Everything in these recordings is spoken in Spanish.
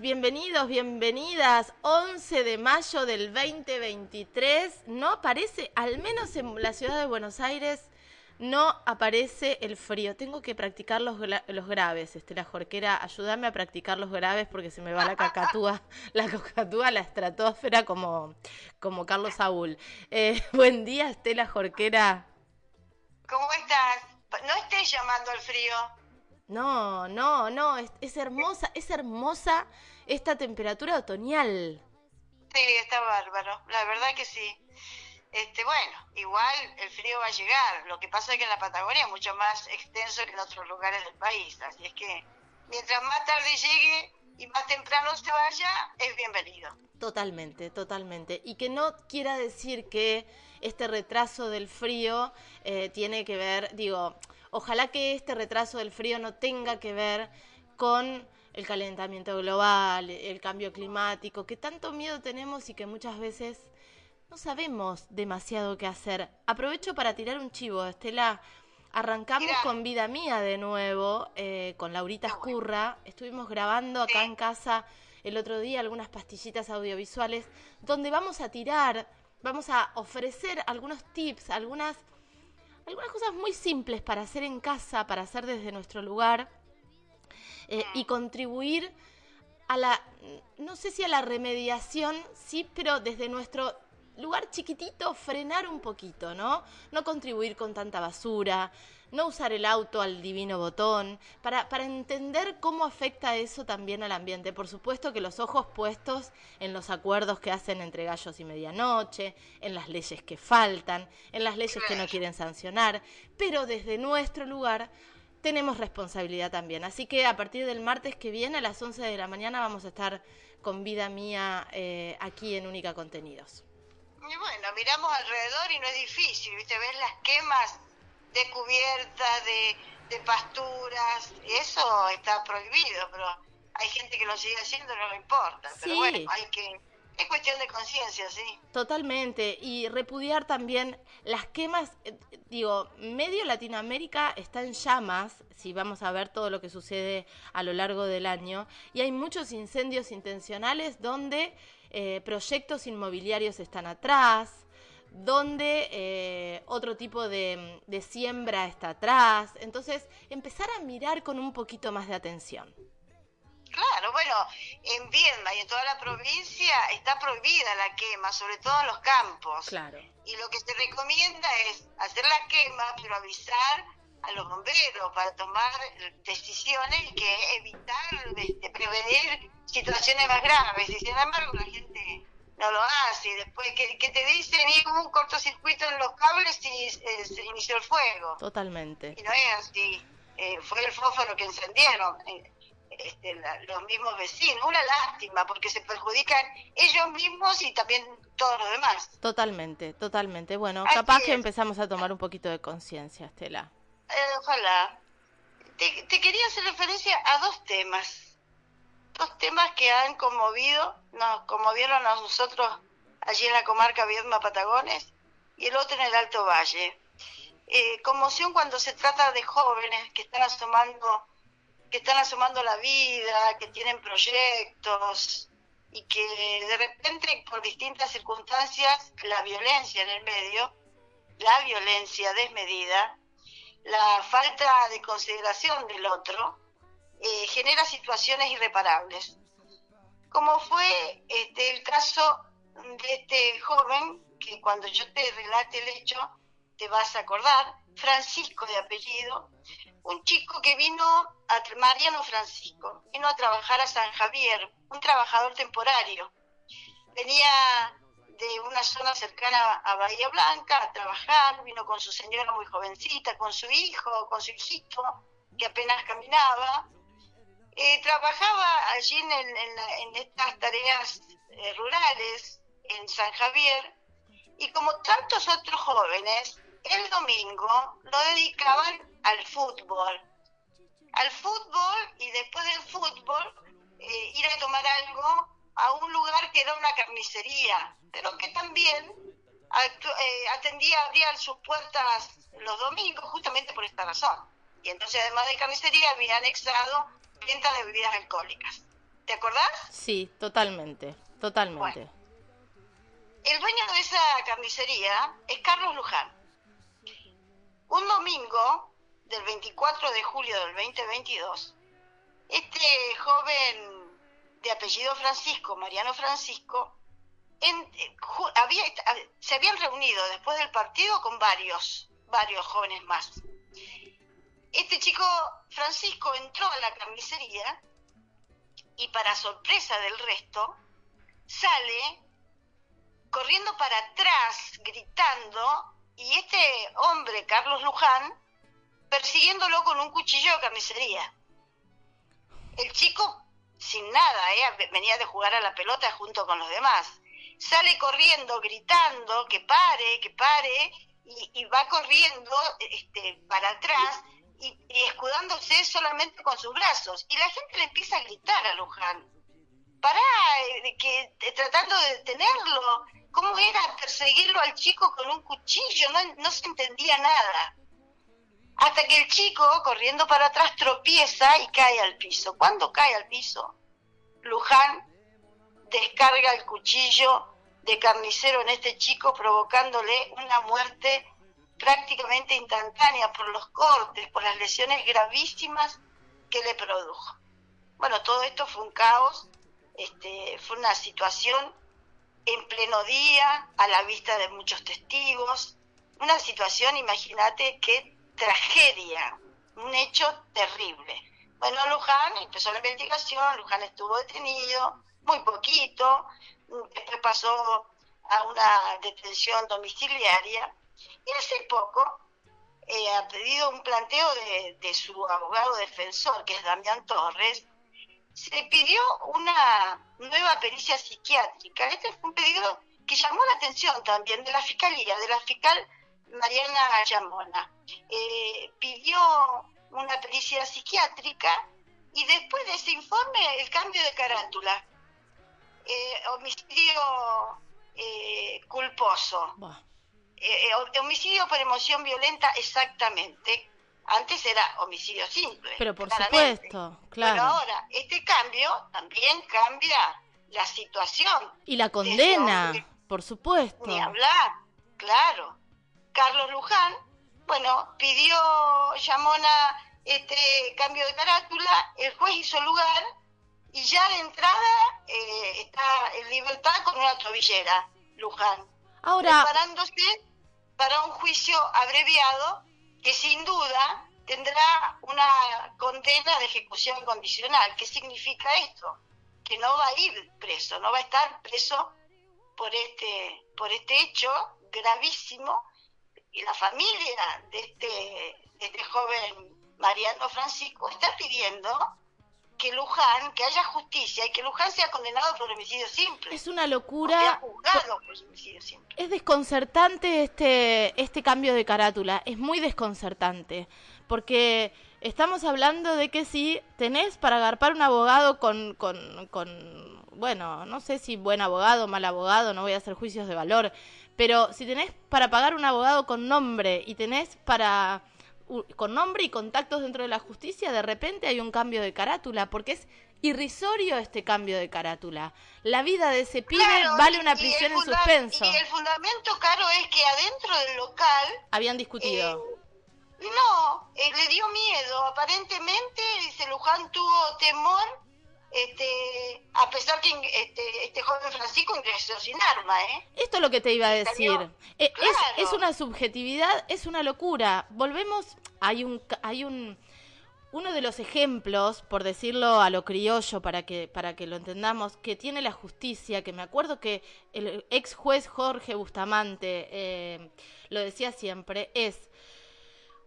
Bienvenidos, bienvenidas. 11 de mayo del 2023. No aparece, al menos en la ciudad de Buenos Aires, no aparece el frío. Tengo que practicar los, los graves, Estela Jorquera. Ayúdame a practicar los graves porque se me va la cacatúa, la cacatúa, la estratosfera como, como Carlos Saúl. Eh, buen día, Estela Jorquera. ¿Cómo estás? No estés llamando al frío. No, no, no, es, hermosa, es hermosa esta temperatura otoñal. Sí, está bárbaro, la verdad que sí. Este, bueno, igual el frío va a llegar. Lo que pasa es que en la Patagonia es mucho más extenso que en otros lugares del país. Así es que mientras más tarde llegue y más temprano se vaya, es bienvenido. Totalmente, totalmente. Y que no quiera decir que este retraso del frío eh, tiene que ver, digo, Ojalá que este retraso del frío no tenga que ver con el calentamiento global, el cambio climático, que tanto miedo tenemos y que muchas veces no sabemos demasiado qué hacer. Aprovecho para tirar un chivo, Estela. Arrancamos con Vida Mía de nuevo, eh, con Laurita Escurra. Estuvimos grabando acá en casa el otro día algunas pastillitas audiovisuales donde vamos a tirar, vamos a ofrecer algunos tips, algunas algunas cosas muy simples para hacer en casa, para hacer desde nuestro lugar eh, y contribuir a la, no sé si a la remediación, sí, pero desde nuestro lugar chiquitito frenar un poquito, ¿no? No contribuir con tanta basura, no usar el auto al divino botón, para, para entender cómo afecta eso también al ambiente. Por supuesto que los ojos puestos en los acuerdos que hacen entre gallos y medianoche, en las leyes que faltan, en las leyes que no quieren sancionar, pero desde nuestro lugar tenemos responsabilidad también. Así que a partir del martes que viene a las 11 de la mañana vamos a estar con vida mía eh, aquí en Única Contenidos. Y bueno, miramos alrededor y no es difícil, ¿viste? Ves las quemas de cubiertas, de, de pasturas, y eso está prohibido, pero hay gente que lo sigue haciendo, no le importa. Pero bueno, hay que... Es cuestión de conciencia, sí. Totalmente. Y repudiar también las quemas. Eh, digo, medio Latinoamérica está en llamas, si vamos a ver todo lo que sucede a lo largo del año. Y hay muchos incendios intencionales donde eh, proyectos inmobiliarios están atrás, donde eh, otro tipo de, siembra está atrás. Entonces, empezar a mirar con un poquito más de atención. Claro, bueno, en Viedma y en toda la provincia está prohibida la quema, sobre todo en los campos. Claro. Y lo que se recomienda es hacer la quema, pero avisar a los bomberos para tomar decisiones que evitar, de, prevenir situaciones más graves. Y sin embargo, la gente no lo hace. Y después, que, te dicen? Y hubo un cortocircuito en los cables y eh, se inició el fuego. Totalmente. Y no es así. Eh, fue el fósforo que encendieron. Eh, este, los mismos vecinos. Una lástima, porque se perjudican ellos mismos y también todos los demás. Totalmente, totalmente. Bueno, capaz que empezamos a tomar un poquito de conciencia, Estela. Ojalá. Te, te, quería hacer referencia a dos temas dos temas que han conmovido, nos conmovieron a nosotros allí en la comarca Viedma Patagones y el otro en el Alto Valle. Eh, conmoción cuando se trata de jóvenes que están asomando que están asomando la vida, que tienen proyectos y que de repente por distintas circunstancias la violencia en el medio, la violencia desmedida, la falta de consideración del otro, eh, genera situaciones irreparables. Como fue este, el caso de este joven, que cuando yo te relate el hecho, te vas a acordar, Francisco de apellido, un chico que vino, a, Mariano Francisco, vino a trabajar a San Javier, un trabajador temporario. Venía de una zona cercana a Bahía Blanca a trabajar, vino con su señora muy jovencita, con su hijo, con su hijito, que apenas caminaba, eh, trabajaba allí en, estas tareas eh, rurales en San Javier. Y como tantos otros jóvenes, el domingo lo dedicaban al fútbol. Al fútbol y después del fútbol eh, ir a tomar algo a un lugar que era una carnicería, pero que también atendía, abría sus puertas los domingos justamente por esta razón. Y entonces además de carnicería había anexado venta de bebidas alcohólicas. ¿Te acordás? Sí, totalmente, totalmente. el dueño de esa carnicería es Carlos Luján. Un domingo del 24 de julio del 2022, este joven de apellido Francisco, Mariano Francisco, eh, se habían reunido después del partido con varios, varios jóvenes más. Este chico Francisco entró a la carnicería y para sorpresa del resto, sale corriendo para atrás, gritando, y este hombre, Carlos Luján, persiguiéndolo con un cuchillo de carnicería. El chico, sin nada, ¿eh? venía de jugar a la pelota junto con los demás. Sale corriendo, gritando que pare, que pare, y, va corriendo este, para atrás y, escudándose solamente con sus brazos. Y la gente le empieza a gritar a Luján, pará, eh, que, eh, tratando de detenerlo. ¿Cómo era perseguirlo al chico con un cuchillo? No, no se entendía nada. Hasta que el chico, corriendo para atrás, tropieza y cae al piso. ¿Cuándo cae al piso? Luján descarga el cuchillo de carnicero en este chico, provocándole una muerte prácticamente instantánea por los cortes, por las lesiones gravísimas que le produjo. Bueno, todo esto fue un caos, este, fue una situación en pleno día, a la vista de muchos testigos, una situación, imagínate, qué tragedia, un hecho terrible. Bueno, Luján empezó la investigación, Luján estuvo detenido, muy poquito, después pasó a una detención domiciliaria y hace poco eh, ha pedido un planteo de, su abogado defensor, que es Damián Torres, se pidió una nueva pericia psiquiátrica. Este fue un pedido que llamó la atención también de la Fiscalía, de la fiscal Mariana Llamona. Eh, pidió una pericia psiquiátrica y después de ese informe el cambio de carátula. Eh, homicidio culposo. Eh, eh, homicidio por emoción violenta exactamente. Antes era homicidio simple. Pero por supuesto, claro. Pero ahora, este cambio también cambia la situación. Y la condena, por supuesto. Ni hablar, claro. Carlos Luján, bueno, pidió, llamó a este cambio de carátula, el juez hizo lugar y ya de entrada eh, está en libertad con una tobillera, Luján. Ahora, preparándose para un juicio abreviado que sin duda tendrá una condena de ejecución condicional. ¿Qué significa esto? Que no va a ir preso, no va a estar preso por este, por este hecho gravísimo y la familia de este, de este joven Mariano Francisco está pidiendo que Luján, que haya justicia y que Luján sea condenado por homicidio simple. Es una locura. Juzgado por homicidio simple. Es desconcertante este, este cambio de carátula, es muy desconcertante, porque estamos hablando de que si tenés para agarpar un abogado con, con, con, bueno, no sé si buen abogado, mal abogado, no voy a hacer juicios de valor, pero si tenés para pagar un abogado con nombre y tenés para con nombre y contactos dentro de la justicia, de repente hay un cambio de carátula, porque es irrisorio este cambio de carátula. La vida de ese pibe vale una prisión en suspenso. Y el fundamento, Caro, es que adentro del local... Habían discutido. Eh, no, eh, le dio miedo. Aparentemente, dice Luján tuvo temor este, a pesar que este, este joven Francisco ingresó sin arma, ¿eh? Esto es lo que te iba a decir. Eh, es, una subjetividad, es una locura. Volvemos, hay un, hay un, uno de los ejemplos, por decirlo a lo criollo para que, para que lo entendamos, que tiene la justicia, que me acuerdo que el ex juez Jorge Bustamante eh, lo decía siempre, es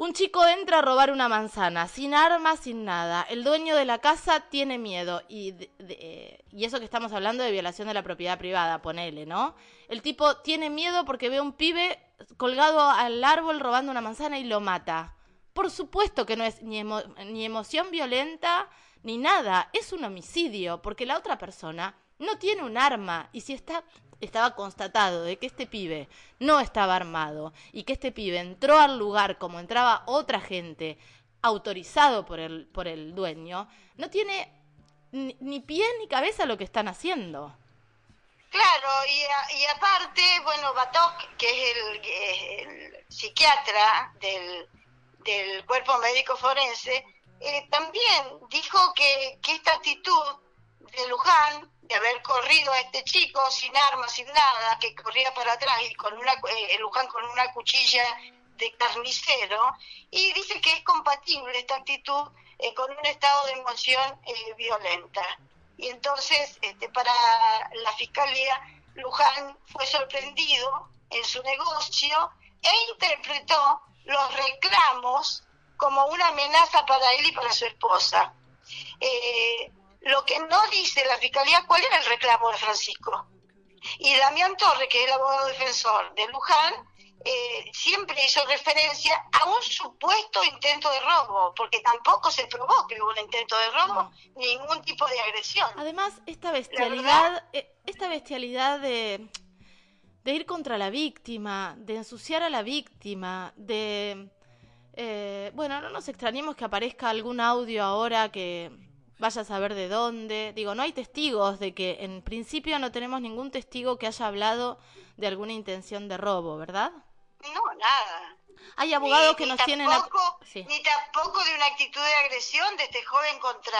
un chico entra a robar una manzana, sin armas, sin nada. El dueño de la casa tiene miedo. Y, y eso que estamos hablando de violación de la propiedad privada, ponele, ¿no? El tipo tiene miedo porque ve a un pibe colgado al árbol robando una manzana y lo mata. Por supuesto que no es ni, ni emoción violenta ni nada. Es un homicidio porque la otra persona no tiene un arma. Y si está estaba constatado de que este pibe no estaba armado y que este pibe entró al lugar como entraba otra gente autorizado por el, por el dueño, no tiene ni, pie ni cabeza lo que están haciendo. Claro, y, y aparte, bueno, Batok, que es el, psiquiatra del, del, cuerpo médico forense, eh, también dijo que, que esta actitud de Luján, de haber corrido a este chico sin armas, sin nada, que corría para atrás y con una, eh, Luján con una cuchilla de carnicero, y dice que es compatible esta actitud eh, con un estado de emoción eh, violenta. Y entonces, este, para la fiscalía, Luján fue sorprendido en su negocio e interpretó los reclamos como una amenaza para él y para su esposa. Lo que no dice la fiscalía, ¿cuál era el reclamo de Francisco? Y Damián Torre, que es el abogado defensor de Luján, eh, siempre hizo referencia a un supuesto intento de robo, porque tampoco se probó que hubo un intento de robo, ningún tipo de agresión. Además, esta bestialidad, eh, esta bestialidad de, de ir contra la víctima, de ensuciar a la víctima, de... Eh, bueno, no nos extrañemos que aparezca algún audio ahora que vaya a saber de dónde. Digo, no hay testigos de que en principio no tenemos ningún testigo que haya hablado de alguna intención de robo, ¿verdad? No, nada. Hay abogados que nos tienen... Ni tampoco de una actitud de agresión de este joven contra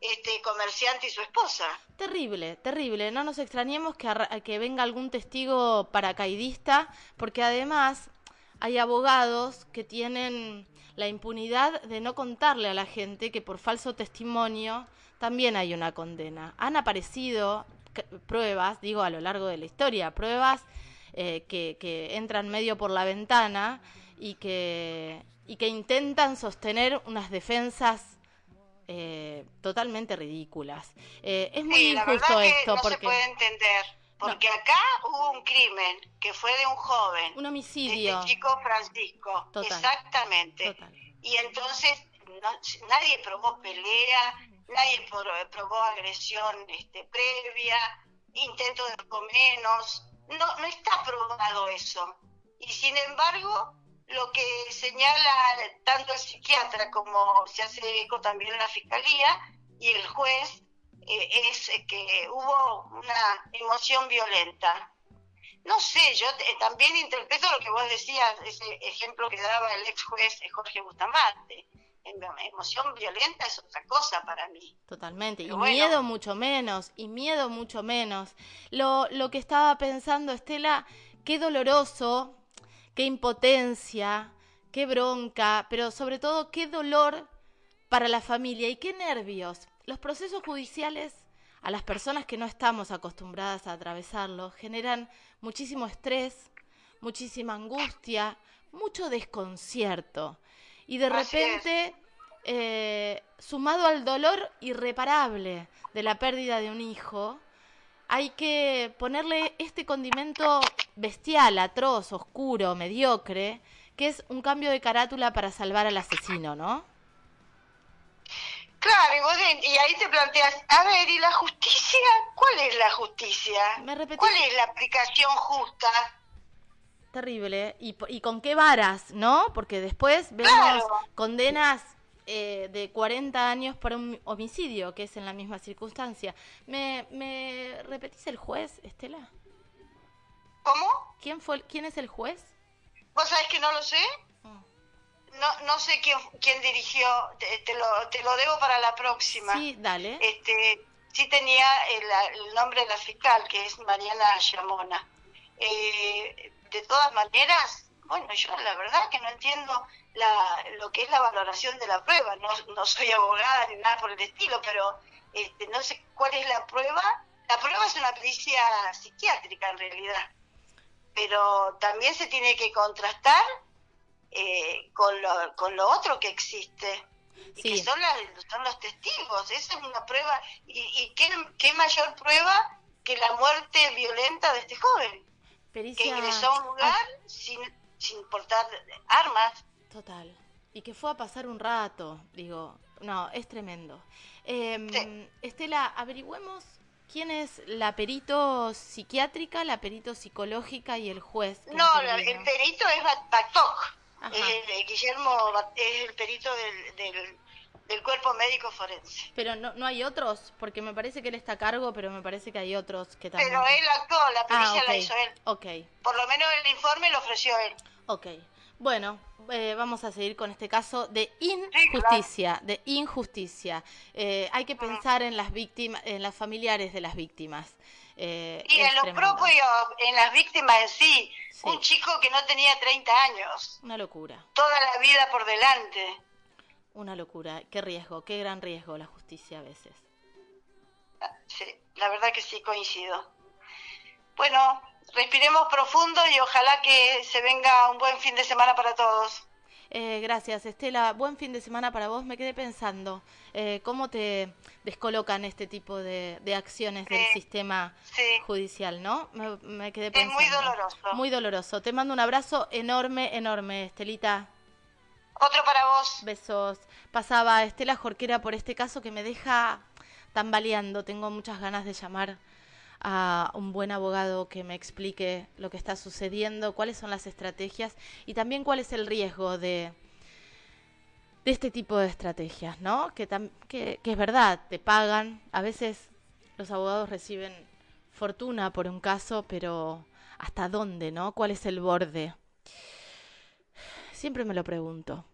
este comerciante y su esposa. Terrible, terrible. No nos extrañemos que, que venga algún testigo paracaidista, porque además hay abogados que tienen la impunidad de no contarle a la gente que por falso testimonio también hay una condena. Han aparecido pruebas, digo, a lo largo de la historia, pruebas eh, que, entran medio por la ventana y que, y que intentan sostener unas defensas eh, totalmente ridículas. Eh, es muy injusto esto no porque se puede entender. Porque acá hubo un crimen que fue de un joven. Un homicidio. Este chico Francisco. Exactamente. Y entonces nadie probó pelea, nadie probó agresión este, previa, intento de algo menos no, no está probado eso. Y sin embargo, lo que señala tanto el psiquiatra como se hace eco también la fiscalía y el juez eh, es que hubo una emoción violenta. No sé, yo también interpreto lo que vos decías, ese ejemplo que daba el ex juez Jorge Bustamante emoción violenta es otra cosa para mí. Totalmente, y miedo mucho menos, y miedo mucho menos. Lo, lo que estaba pensando, Estela, qué doloroso, qué impotencia, qué bronca, pero sobre todo qué dolor para la familia y qué nervios. Los procesos judiciales a las personas que no estamos acostumbradas a atravesarlos generan muchísimo estrés, muchísima angustia, mucho desconcierto. Y de repente, eh, sumado al dolor irreparable de la pérdida de un hijo, hay que ponerle este condimento bestial, atroz, oscuro, mediocre, que es un cambio de carátula para salvar al asesino, ¿no? Claro, y, ahí te planteas, a ver, ¿y la justicia? ¿Cuál es la justicia? ¿Cuál es la aplicación justa? Terrible. ¿Y, ¿Y con qué varas, no? Porque después vemos condenas eh, de 40 años por un homicidio, que es en la misma circunstancia. ¿Me, me repetís el juez, Estela? ¿Cómo? ¿Quién, fue, ¿Quién es el juez? ¿Vos sabés que no lo sé? No, no sé quién, quién dirigió, te, lo, te lo debo para la próxima. Sí, dale. Este, sí tenía el, el nombre de la fiscal, que es Mariana Llamona. Eh, de todas maneras, bueno, yo la verdad que no entiendo la, lo que es la valoración de la prueba. No, no soy abogada ni nada por el estilo, pero este, no sé cuál es la prueba. La prueba es una pericia psiquiátrica en realidad, pero también se tiene que contrastar eh, con, lo, con lo otro que existe. Y que son, son los testigos, esa es una prueba. ¿Y, y qué, qué mayor prueba que la muerte violenta de este joven? que ingresó a un lugar sin, sin portar armas. Total. Y que fue a pasar un rato, digo, no, es tremendo. Eh, Estela, averigüemos quién es la perito psiquiátrica, la perito psicológica y el juez. No, el perito es Batok. Guillermo es el perito del, del cuerpo médico forense. Pero no, no hay otros, porque me parece que él está a cargo, pero me parece que hay otros que también. Pero él actuó, la Ah, pericia la hizo él. ok, Por lo menos el informe lo ofreció él. ok. Bueno, eh, vamos a seguir con este caso de injusticia, de injusticia. Eh, hay que pensar en las víctimas, en las familiares de las víctimas. Eh, en los tremendo. propios, en las víctimas en sí, Sí. un chico que no tenía 30 años, Una locura, toda la vida por delante. una locura. Qué riesgo, qué gran riesgo la justicia a veces. Sí, la verdad que sí, coincido. Bueno, respiremos profundo y ojalá que se venga un buen fin de semana para todos. Eh, gracias, Estela. Buen fin de semana para vos. Me quedé pensando, eh, ¿cómo te descolocan este tipo de, de acciones del sistema sí. judicial, no? Me, me quedé Es pensando. muy doloroso. Muy doloroso. Te mando un abrazo enorme, enorme, Estelita. Otro para vos. Besos. Pasaba Estela Jorquera por este caso que me deja tambaleando. Tengo muchas ganas de llamar a un buen abogado que me explique lo que está sucediendo, cuáles son las estrategias y también cuál es el riesgo de, de este tipo de estrategias, ¿no? Que, que, que es verdad, te pagan. A veces los abogados reciben fortuna por un caso, pero ¿hasta dónde, no? ¿Cuál es el borde? Siempre me lo pregunto.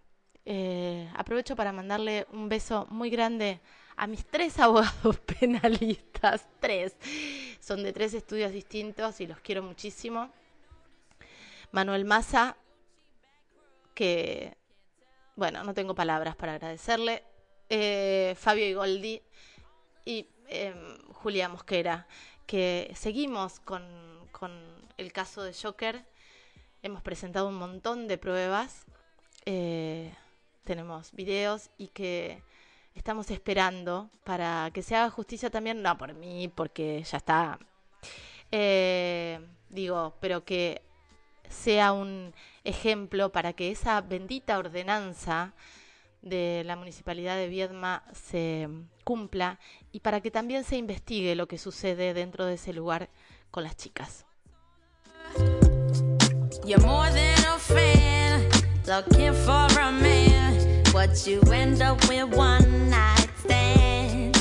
Eh, aprovecho para mandarle un beso muy grande a mis tres abogados penalistas. Tres. Son de tres estudios distintos y los quiero muchísimo. Manuel Massa, que, bueno, no tengo palabras para agradecerle. Eh, Fabio Igoldi y eh, Julia Mosquera, que seguimos con, con el caso de Joker. Hemos presentado un montón de pruebas, eh, tenemos videos y que estamos esperando para que se haga justicia también, no por mí, porque ya está, eh, digo, pero que sea un ejemplo para que esa bendita ordenanza de la municipalidad de Viedma se cumpla y para que también se investigue lo que sucede dentro de ese lugar con las chicas. You're but you end up with one night stand.